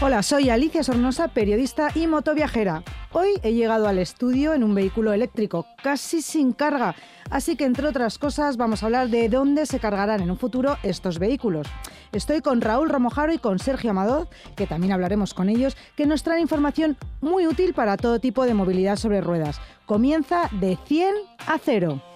Hola, soy Alicia Sornosa, periodista y motoviajera. Hoy he llegado al estudio en un vehículo eléctrico, casi sin carga, así que entre otras cosas vamos a hablar de dónde se cargarán en un futuro estos vehículos. Estoy con Raúl Romojaro y con Sergio Amadoz, que también hablaremos con ellos, que nos traen información muy útil para todo tipo de movilidad sobre ruedas. Comienza de 100 a 0.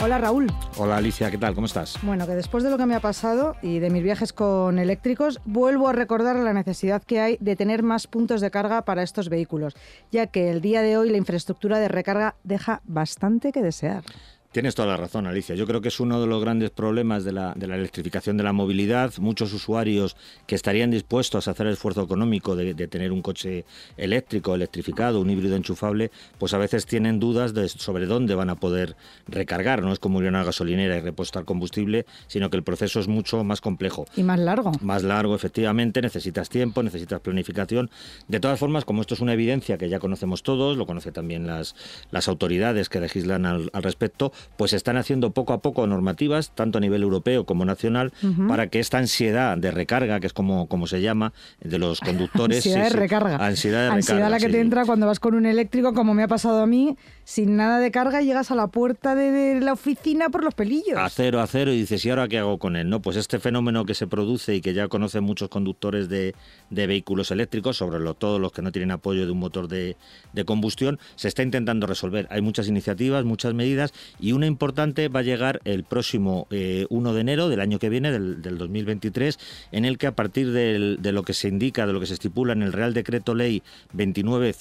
Hola Raúl. Hola Alicia, ¿qué tal? ¿Cómo estás? Bueno, que después de lo que me ha pasado y de mis viajes con eléctricos, vuelvo a recordar la necesidad que hay de tener más puntos de carga para estos vehículos, ya que el día de hoy la infraestructura de recarga deja bastante que desear. Tienes toda la razón, Alicia. Yo creo que es uno de los grandes problemas de la, de la electrificación de la movilidad. Muchos usuarios que estarían dispuestos a hacer el esfuerzo económico de, de, tener un coche eléctrico, electrificado, un híbrido enchufable, pues a veces tienen dudas de, sobre dónde van a poder recargar. No es como ir a una gasolinera y repostar combustible, sino que el proceso es mucho más complejo. Y más largo. Más largo, efectivamente. Necesitas tiempo, necesitas planificación. De todas formas, como esto es una evidencia que ya conocemos todos, lo conocen también las, las autoridades que legislan al, al respecto, pues están haciendo poco a poco normativas, tanto a nivel europeo como nacional, uh -huh. para que esta ansiedad de recarga, que es como, como se llama, de los conductores... ansiedad sí, de recarga. Sí, ansiedad de ansiedad recarga. la que sí. te entra cuando vas con un eléctrico, como me ha pasado a mí, sin nada de carga llegas a la puerta de, de, la oficina por los pelillos. A cero, a cero, y dices, ¿y ahora qué hago con él? No, pues este fenómeno que se produce y que ya conocen muchos conductores de, de vehículos eléctricos, sobre lo, todos los que no tienen apoyo de un motor de, de combustión, se está intentando resolver. Hay muchas iniciativas, muchas medidas, y una importante va a llegar el próximo eh, 1 de enero del año que viene, del, del 2023, en el que a partir del, de lo que se indica, de lo que se estipula en el Real Decreto Ley 29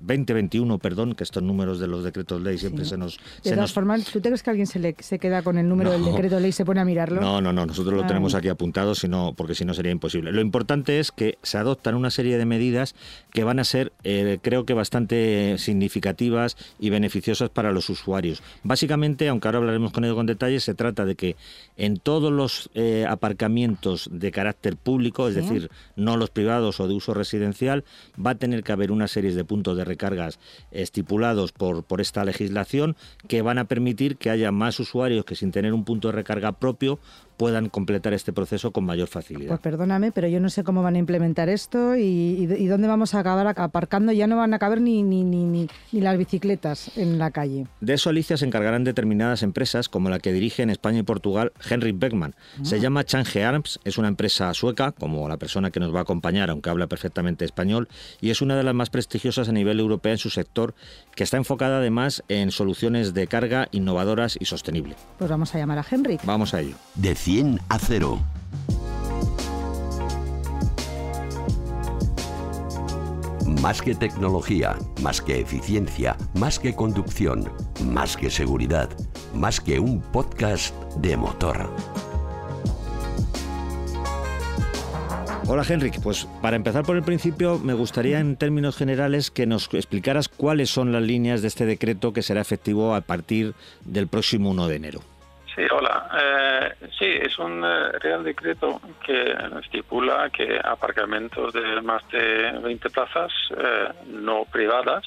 2021, perdón, que estos números de los decretos ley siempre Sí. se nos... De se todas nos... formas, ¿tú crees que alguien se, le, se queda con el número No. del decreto ley y se pone a mirarlo? No, no, no, nosotros lo Ay. tenemos aquí apuntado, sino, porque si no sería imposible. Lo importante es que se adoptan una serie de medidas que van a ser, eh, creo que bastante significativas y beneficiosas para los usuarios. Básicamente, aunque ahora hablaremos con ello con detalle, se trata de que en todos los eh, aparcamientos de carácter público, es Sí. decir, no los privados o de uso residencial, va a tener que haber una serie de puntos de recargas estipulados por, por esta legislación que van a permitir que haya más usuarios que sin tener un punto de recarga propio puedan completar este proceso con mayor facilidad. Pues perdóname, pero yo no sé cómo van a implementar esto y, y, y dónde vamos a acabar aparcando. Ya no van a caber ni, ni, ni, ni, ni las bicicletas en la calle. De eso, Alicia, se encargarán determinadas empresas, como la que dirige en España y Portugal Henrik Beckman. Ah. Se llama Change Arms, es una empresa sueca, como la persona que nos va a acompañar, aunque habla perfectamente español, y es una de las más prestigiosas a nivel europeo en su sector, que está enfocada además en soluciones de carga innovadoras y sostenibles. Pues vamos a llamar a Henrik. Vamos a ello. 100 a 0. Más que tecnología, más que eficiencia, más que conducción, más que seguridad, más que un podcast de motor. Hola Henrik, pues para empezar por el principio me gustaría en términos generales que nos explicaras cuáles son las líneas de este decreto que será efectivo a partir del próximo 1 de enero. Sí, hola. Eh, sí, es un eh, Real Decreto que estipula que aparcamientos de más de 20 plazas eh, no privadas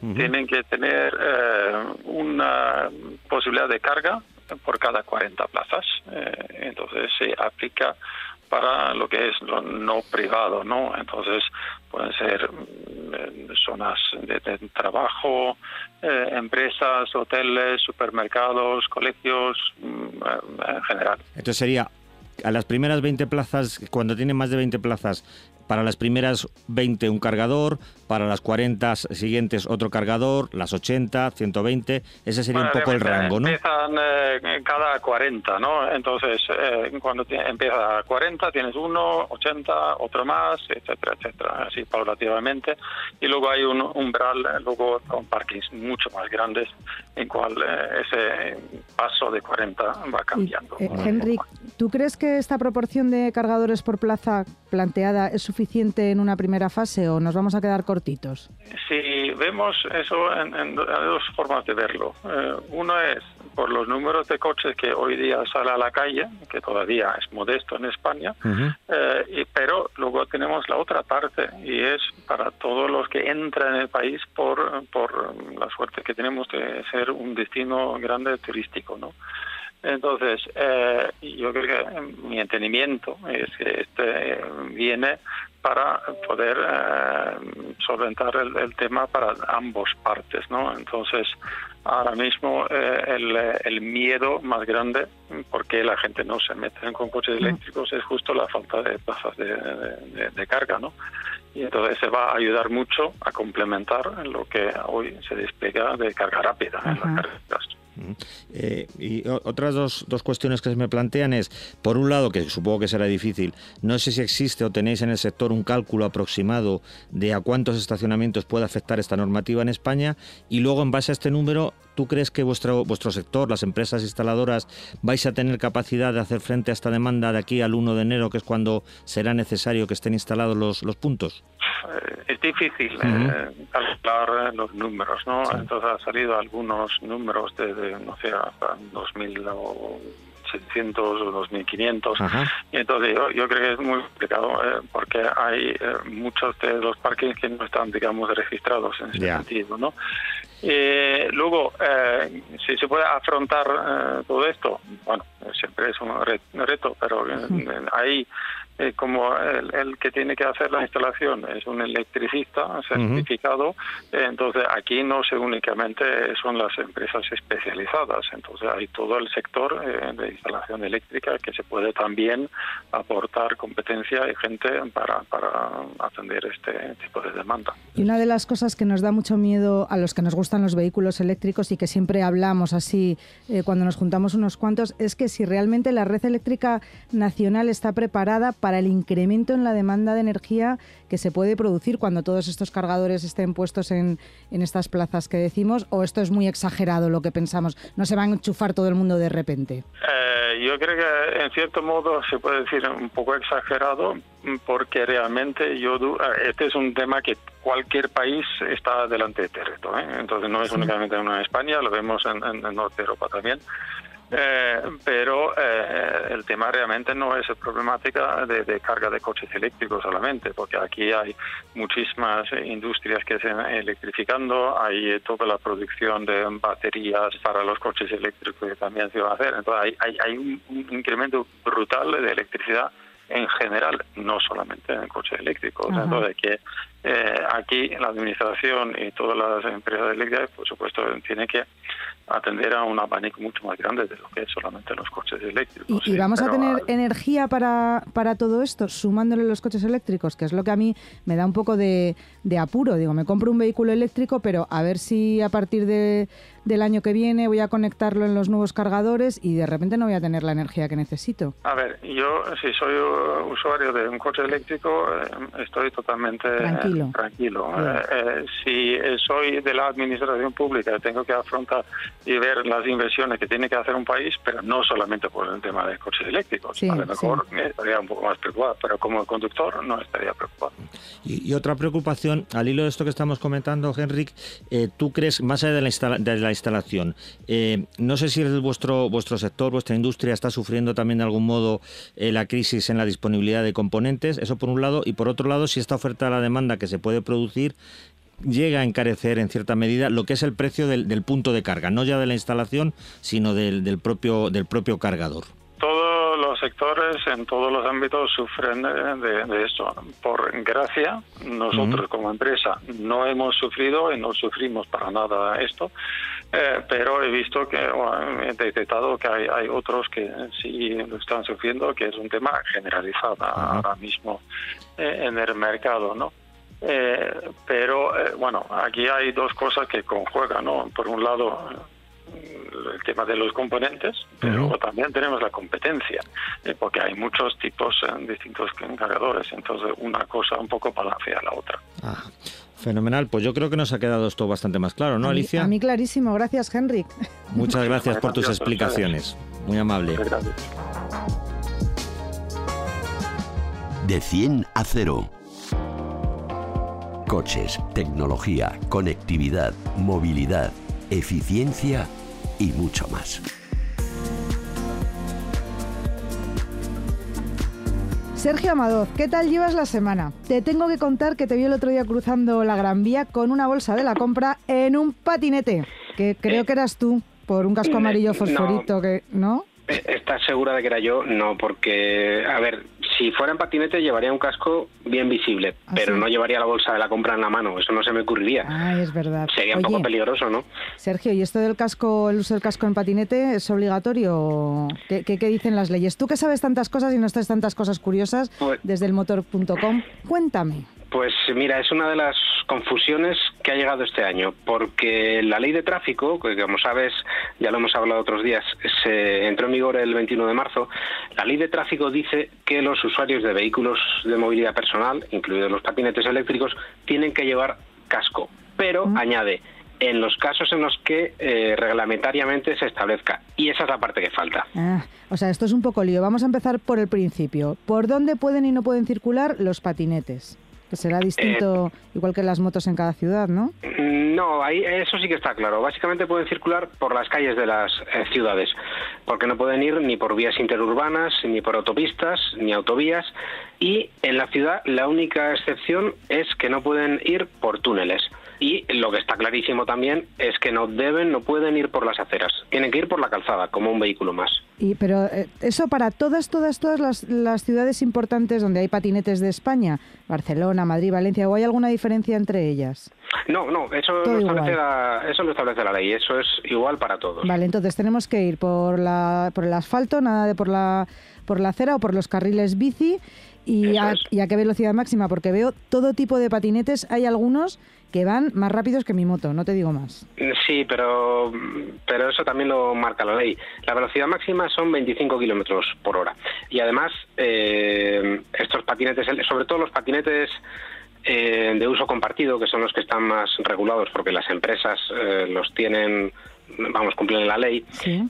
uh -huh. tienen que tener eh, una posibilidad de carga por cada 40 plazas. Eh, entonces se aplica para lo que es lo no privado, ¿no? Entonces pueden ser eh, zonas de, de trabajo, eh, empresas, hoteles, supermercados, colegios, mm, en general. Entonces sería a las primeras 20 plazas, cuando tienen más de 20 plazas, para las primeras 20 un cargador, para las 40 siguientes otro cargador, las 80, 120, ese sería un poco el rango, ¿no? Empiezan eh, cada 40, ¿no? Entonces, eh, cuando empieza a 40 tienes uno, 80, otro más, etcétera, etcétera, así paulativamente. Y luego hay un umbral, luego con parkings mucho más grandes, en cual eh, ese paso de 40 va cambiando. Henrik, ¿tú crees que esta proporción de cargadores por plaza planteada es suficiente en una primera fase o nos vamos a quedar cortos? Sí, vemos eso en, dos formas de verlo. Eh, uno es por los números de coches que hoy día sale a la calle, que todavía es modesto en España, eh, pero luego tenemos la otra parte y es para todos los que entran en el país por, por la suerte que tenemos de ser un destino grande turístico, ¿no? Entonces, eh, yo creo que mi entendimiento es que este viene para poder eh, solventar el, tema para ambos partes, ¿no? Entonces, ahora mismo eh, el, el, miedo más grande porque la gente no se mete con coches eléctricos es justo la falta de plazas de, carga, ¿no? Y entonces se va a ayudar mucho a complementar lo que hoy se despliega de carga rápida en las carreteras. Eh, y otras dos, dos, cuestiones que se me plantean es, por un lado, que supongo que será difícil, no sé si existe o tenéis en el sector un cálculo aproximado de a cuántos estacionamientos puede afectar esta normativa en España, y luego, en base a este número, ¿tú crees que vuestro, vuestro sector, las empresas instaladoras, vais a tener capacidad de hacer frente a esta demanda de aquí al 1 de enero, que es cuando será necesario que estén instalados los, los puntos? Eh, es difícil eh, calcular los números, ¿no? Entonces han salido algunos números de, no sé, hasta 2000 o 700 o 2500. Y entonces yo, creo que es muy complicado eh, porque hay muchos de los parques que no están, digamos, registrados en ese sentido, ¿no? Luego, si se puede afrontar todo esto, bueno, siempre es un reto, pero hay eh, como el, que tiene que hacer la instalación es un electricista certificado, entonces aquí no se únicamente son las empresas especializadas, entonces hay todo el sector eh, de instalación eléctrica que se puede también aportar competencia y gente para, para atender este tipo de demanda. Y una de las cosas que nos da mucho miedo a los que nos gustan los vehículos eléctricos y que siempre hablamos así eh, cuando nos juntamos unos cuantos es que si realmente la red eléctrica nacional está preparada para para el incremento en la demanda de energía que se puede producir cuando todos estos cargadores estén puestos en, en estas plazas que decimos? ¿O esto es muy exagerado lo que pensamos? ¿No se va a enchufar todo el mundo de repente? Eh, yo creo que en cierto modo se puede decir un poco exagerado porque realmente yo eh, este es un tema que cualquier país está delante de este reto. ¿eh? Entonces no es únicamente en España, lo vemos en, en, en Norte Europa también. Eh, pero eh, el tema realmente no es problemática de, carga de coches eléctricos solamente, porque aquí hay muchísimas industrias que se están electrificando, hay toda la producción de baterías para los coches eléctricos que también se va a hacer. Entonces hay, hay, un, incremento brutal de electricidad en general, no solamente en coches eléctricos. Entonces, que eh, aquí la administración y todas las empresas eléctricas, por supuesto, tienen que atender a un abanico mucho más grande de lo que es solamente los coches eléctricos. ¿Y, vamos a tener energía para, para todo esto, sumándole los coches eléctricos? Que es lo que a mí me da un poco de, de apuro. Digo, me compro un vehículo eléctrico, pero a ver si a partir de, del año que viene voy a conectarlo en los nuevos cargadores y de repente no voy a tener la energía que necesito. A ver, yo si soy usuario de un coche eléctrico eh, estoy totalmente tranquilo. tranquilo. Eh, eh, si soy de la administración pública tengo que afrontar y ver las inversiones que tiene que hacer un país, pero no solamente por el tema de coches eléctricos. a lo mejor estaría un poco más preocupado, pero como conductor no estaría preocupado. Y, otra preocupación, al hilo de esto que estamos comentando, Henrik, ¿tú crees, más allá de la, de la instalación. Eh, no sé si vuestro, vuestro sector, vuestra industria está sufriendo también de algún modo eh, la crisis en la disponibilidad de componentes, eso por un lado, y por otro lado, si esta oferta a la demanda que se puede producir llega a encarecer en cierta medida lo que es el precio del, punto de carga, no ya de la instalación, sino del, del propio, del propio cargador todos los sectores, en todos los ámbitos, sufren de, esto. Por gracia, nosotros como empresa no hemos sufrido y no sufrimos para nada esto, eh, pero he visto que, he detectado que hay, otros que sí lo están sufriendo, que es un tema generalizado ahora mismo eh, en el mercado, ¿no? Eh, pero bueno, aquí hay dos cosas que conjuegan, ¿no? Por un lado, el tema de los componentes, pero luego también tenemos la competencia, eh, porque hay muchos tipos en distintos cargadores, entonces una cosa un poco balancea la otra. Ah, fenomenal, pues yo creo que nos ha quedado esto bastante más claro, ¿no, Alicia? A mí clarísimo, gracias, Henrik. Muchas gracias por tus explicaciones, muy amable. De 100 a 0. Coches, tecnología, conectividad, movilidad, eficiencia y mucho más. Sergio Amador, ¿qué tal llevas la semana? Te tengo que contar que te vi el otro día cruzando la Gran Vía con una bolsa de la compra en un patinete, que creo que eras tú, por un casco amarillo fosforito, que ¿no? Eh, ¿Estás segura de que era yo? No, porque, a ver, si fuera en patinete llevaría un casco bien visible, ¿Ah, pero no llevaría la bolsa de la compra en la mano, eso no se me ocurriría. Ah, es verdad. Sería un poco peligroso, ¿no? Sergio, ¿y esto del casco, el uso del casco en patinete es obligatorio? ¿Qué, qué, dicen las leyes? Tú que sabes tantas cosas y no estás tantas cosas curiosas pues desde el motor.com, cuéntame. Pues mira, es una de las confusiones que ha llegado este año, porque la ley de tráfico, que como sabes, ya lo hemos hablado otros días, se entró en vigor el 21 de marzo, la ley de tráfico dice que los usuarios de vehículos de movilidad personal, incluidos los patinetes eléctricos, tienen que llevar casco, pero añade, en los casos en los que eh, reglamentariamente se establezca. Y esa es la parte que falta. Ah, o sea, esto es un poco lío. Vamos a empezar por el principio. ¿Por dónde pueden y no pueden circular los patinetes? Que será distinto, eh, igual que las motos en cada ciudad, ¿no? No, ahí eso sí que está claro. Básicamente pueden circular por las calles de las eh, ciudades, porque no pueden ir ni por vías interurbanas, ni por autopistas, ni autovías. Y en la ciudad la única excepción es que no pueden ir por túneles. Y lo que está clarísimo también es que no deben, no pueden ir por las aceras. Tienen que ir por la calzada, como un vehículo más. Y, pero eh, eso para todas, todas, todas las, ciudades importantes donde hay patinetes de España, Barcelona, Madrid, Valencia, ¿o hay alguna diferencia entre ellas? No, no, eso lo, establece la, eso lo establece la ley, eso es igual para todos. Vale, entonces tenemos que ir por, la, por el asfalto, nada de por la, por la acera o por los carriles bici. Y a, ¿Y a qué velocidad máxima? Porque veo todo tipo de patinetes, hay algunos que van más rápidos que mi moto, no te digo más. Sí, pero, pero eso también lo marca la ley. La velocidad máxima son 25 kilómetros por hora. Y además, eh, estos patinetes, sobre todo los patinetes eh, de uso compartido, que son los que están más regulados porque las empresas eh, los tienen vamos, cumplen la ley,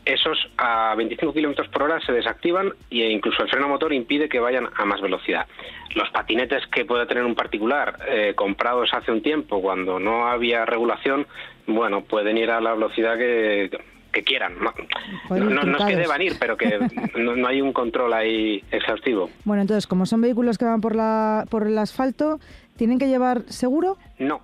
esos a 25 kilómetros por hora se desactivan e incluso el freno motor impide que vayan a más velocidad. Los patinetes que puede tener un particular eh, comprados hace un tiempo cuando no había regulación, bueno, pueden ir a la velocidad que, quieran. No, no, es que deban ir, pero que no, hay un control ahí exhaustivo. Bueno, entonces, como son vehículos que van por, la, por el asfalto, ¿tienen que llevar seguro? No,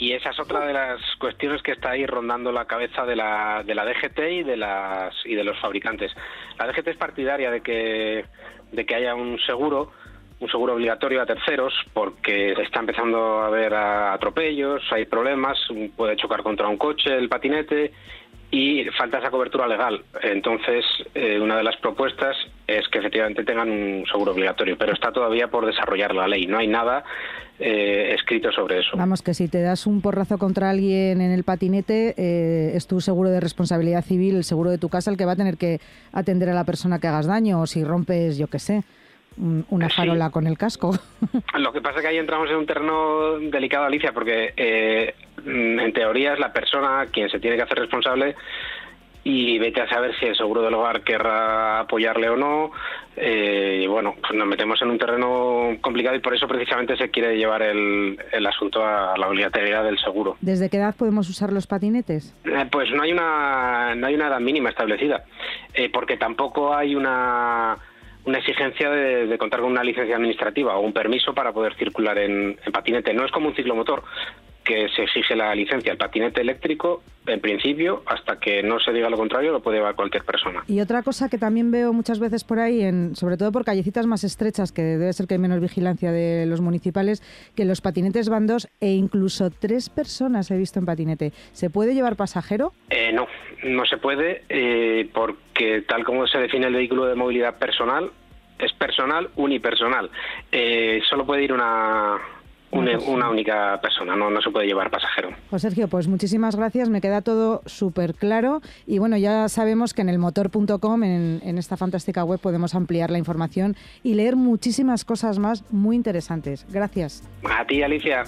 y esa es otra de las cuestiones que está ahí rondando la cabeza de la, de la DGT y de, las, y de los fabricantes. La DGT es partidaria de que, de que haya un seguro, un seguro obligatorio a terceros, porque está empezando a haber atropellos, hay problemas, puede chocar contra un coche el patinete y falta esa cobertura legal. Entonces, eh, una de las propuestas es que efectivamente tengan un seguro obligatorio, pero está todavía por desarrollar la ley. No hay nada eh, escrito sobre eso. Vamos, que si te das un porrazo contra alguien en el patinete, eh, es tu seguro de responsabilidad civil, el seguro de tu casa, el que va a tener que atender a la persona que hagas daño, o si rompes, yo qué sé una farola con el casco. Lo que pasa es que ahí entramos en un terreno delicado, Alicia, porque eh, en teoría es la persona quien se tiene que hacer responsable y vete a saber si el seguro del hogar querrá apoyarle o no. Eh, y bueno, pues nos metemos en un terreno complicado y por eso precisamente se quiere llevar el, el asunto a la obligatoriedad del seguro. ¿Desde qué edad podemos usar los patinetes? Eh, pues no hay una no hay una edad mínima establecida, eh, porque tampoco hay una una exigencia de, contar con una licencia administrativa o un permiso para poder circular en, en patinete. No es como un ciclomotor, que se exige la licencia. El patinete eléctrico, en principio, hasta que no se diga lo contrario, lo puede llevar cualquier persona. Y otra cosa que también veo muchas veces por ahí, en, sobre todo por callecitas más estrechas, que debe ser que hay menos vigilancia de los municipales, que los patinetes van dos e incluso tres personas he visto en patinete. ¿Se puede llevar pasajero? Eh, no, no se puede, eh, porque tal como se define el vehículo de movilidad personal, es personal unipersonal. Eh, solo puede ir una una, única persona, no, no se puede llevar pasajero. Pues Sergio, pues muchísimas gracias, me queda todo súper claro y bueno, ya sabemos que en el motor.com, en, en esta fantástica web, podemos ampliar la información y leer muchísimas cosas más muy interesantes. Gracias. A ti, Alicia.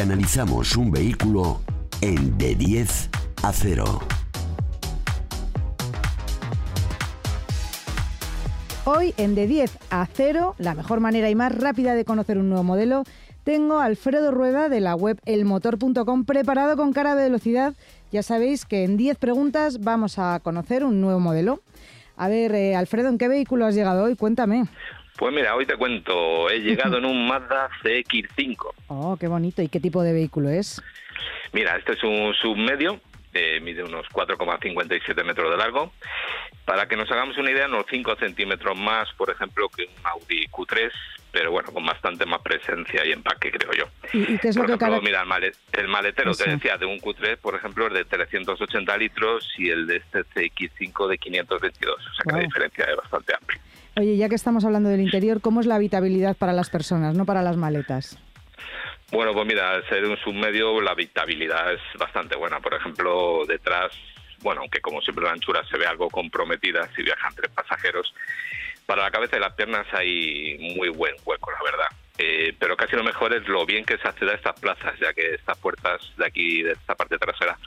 Analizamos un vehículo en de 10 a 0. Hoy en de 10 a 0, la mejor manera y más rápida de conocer un nuevo modelo, tengo a Alfredo Rueda de la web elmotor.com preparado con cara de velocidad. Ya sabéis que en 10 preguntas vamos a conocer un nuevo modelo. A ver, eh, Alfredo, ¿en qué vehículo has llegado hoy? Cuéntame. Pues mira, hoy te cuento, he llegado en un Mazda CX5. Oh, qué bonito. ¿Y qué tipo de vehículo es? Mira, este es un submedio, eh, mide unos 4,57 metros de largo. Para que nos hagamos una idea, unos 5 centímetros más, por ejemplo, que un Audi Q3, pero bueno, con bastante más presencia y empaque, creo yo. ¿Y, qué es por lo que ejemplo, mira, el, maletero, te decía, de un Q3, por ejemplo, es de 380 litros y el de este CX5 de 522. O sea que la diferencia es bastante amplia. Oye, ya que estamos hablando del interior, ¿cómo es la habitabilidad para las personas, no para las maletas? Bueno, pues mira, al ser un submedio la habitabilidad es bastante buena. Por ejemplo, detrás, bueno, aunque como siempre la anchura se ve algo comprometida si viajan tres pasajeros, para la cabeza y las piernas hay muy buen hueco, la verdad. Eh, pero casi lo mejor es lo bien que se accede a estas plazas, ya que estas puertas de aquí, de esta parte trasera,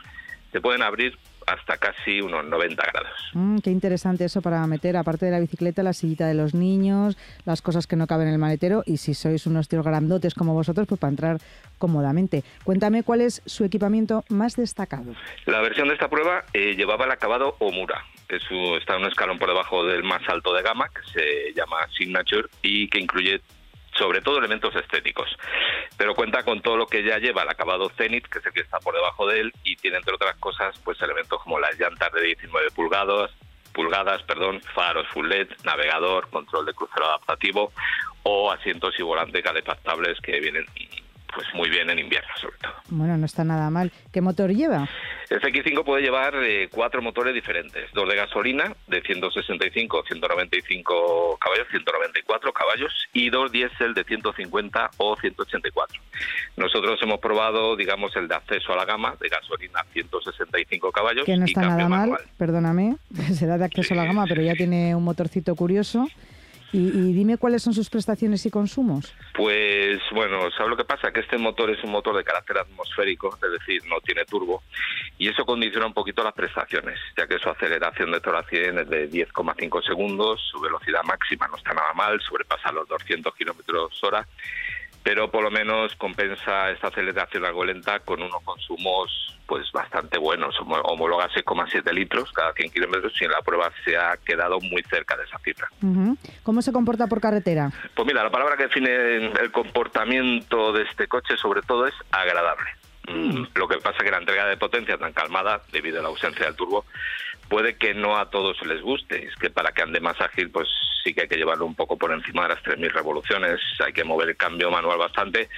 se pueden abrir hasta casi unos 90 grados. Mm, qué interesante eso para meter, aparte de la bicicleta, la sillita de los niños, las cosas que no caben en el maletero y si sois unos tíos grandotes como vosotros, pues para entrar cómodamente. Cuéntame cuál es su equipamiento más destacado. La versión de esta prueba eh, llevaba el acabado Omura. Es está un escalón por debajo del más alto de gama, que se llama Signature y que incluye sobre todo elementos estéticos. Pero cuenta con todo lo que ya lleva el acabado Zenith, que es el que está por debajo de él, y tiene entre otras cosas pues elementos como las llantas de 19 pulgadas, pulgadas, perdón, faros full LED, navegador, control de crucero adaptativo o asientos y volantes calefactables que vienen pues muy bien en invierno sobre todo. Bueno, no está nada mal. ¿Qué motor lleva? El X5 puede llevar eh, cuatro motores diferentes, dos de gasolina de 165, 195 caballos, 194 caballos y dos diésel de 150 o 184. Nosotros hemos probado, digamos, el de acceso a la gama de gasolina 165 caballos. Que no está nada mal, perdóname, será de acceso a la gama, pero ya tiene un motorcito curioso. Y, dime cuáles son sus prestaciones y consumos. Pues bueno, ¿sabes lo que pasa? Que este motor es un motor de carácter atmosférico, es decir, no tiene turbo, y eso condiciona un poquito las prestaciones, ya que su aceleración de 0 a 100 es de 10,5 segundos, su velocidad máxima no está nada mal, sobrepasa los 200 kilómetros hora, pero por lo menos compensa esta aceleración algo lenta con unos consumos pues bastante buenos, homologa 6,7 litros cada 100 kilómetros y en la prueba se ha quedado muy cerca de esa cifra. ¿Cómo se comporta por carretera? Pues mira, la palabra que define el comportamiento de este coche sobre todo es agradable. Mm, lo que pasa es que la entrega de potencia tan calmada, debido a la ausencia del turbo, puede que no a todos les guste. Es que para que ande más ágil, pues sí que hay que llevarlo un poco por encima de las 3.000 revoluciones, hay que mover el cambio manual bastante,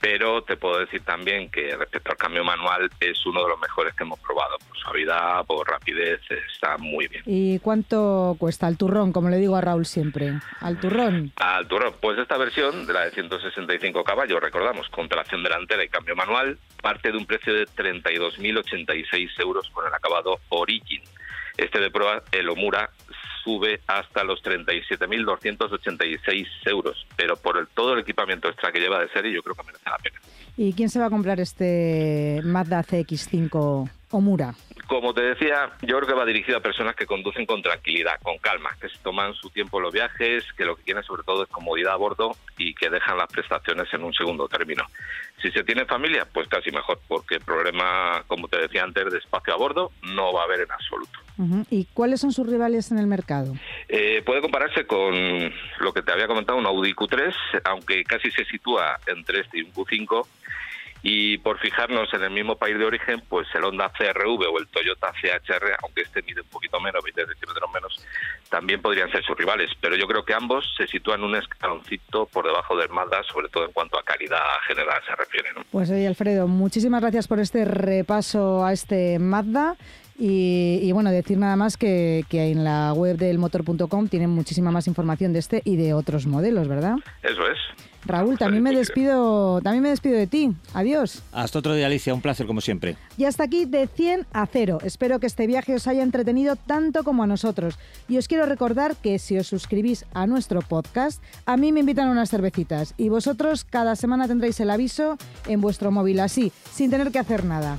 pero te puedo decir también que respecto al cambio manual es uno de los mejores que hemos probado. Por suavidad, por rapidez, está muy bien. ¿Y cuánto cuesta el turrón, como le digo a Raúl siempre? ¿Al turrón? Al turrón. Pues esta versión, de la de 165 caballos, recordamos, con tracción delantera y cambio manual, parte de un precio de 32.086 euros con el acabado Origin. Este de prueba, el Omura, sube hasta los 37.286 euros, pero por el, todo el equipamiento extra que lleva de serie yo creo que merece la pena. ¿Y quién se va a comprar este Mazda CX5 Omura? Como te decía, yo creo que va dirigido a personas que conducen con tranquilidad, con calma, que se toman su tiempo en los viajes, que lo que quieren sobre todo es comodidad a bordo y que dejan las prestaciones en un segundo término. Si se tiene familia, pues casi mejor, porque el problema, como te decía antes, de espacio a bordo no va a haber en absoluto. ¿Y cuáles son sus rivales en el mercado? Eh, puede compararse con lo que te había comentado, un Audi Q3, aunque casi se sitúa entre este y un Q5 y por fijarnos en el mismo país de origen, pues el Honda CRV o el Toyota CHR, aunque este mide un poquito menos, 20 centímetros menos, también podrían ser sus rivales. Pero yo creo que ambos se sitúan un escaloncito por debajo del Mazda, sobre todo en cuanto a calidad general se refiere. Pues oye, Alfredo, muchísimas gracias por este repaso a este Mazda. Y, y, bueno, decir nada más que, que en la web del motor.com tienen muchísima más información de este y de otros modelos, ¿verdad? Eso es. Raúl, también me despido, también me despido de ti. Adiós. Hasta otro día, Alicia, un placer como siempre. Y hasta aquí de 100 a 0. Espero que este viaje os haya entretenido tanto como a nosotros. Y os quiero recordar que si os suscribís a nuestro podcast, a mí me invitan a unas cervecitas y vosotros cada semana tendréis el aviso en vuestro móvil así, sin tener que hacer nada.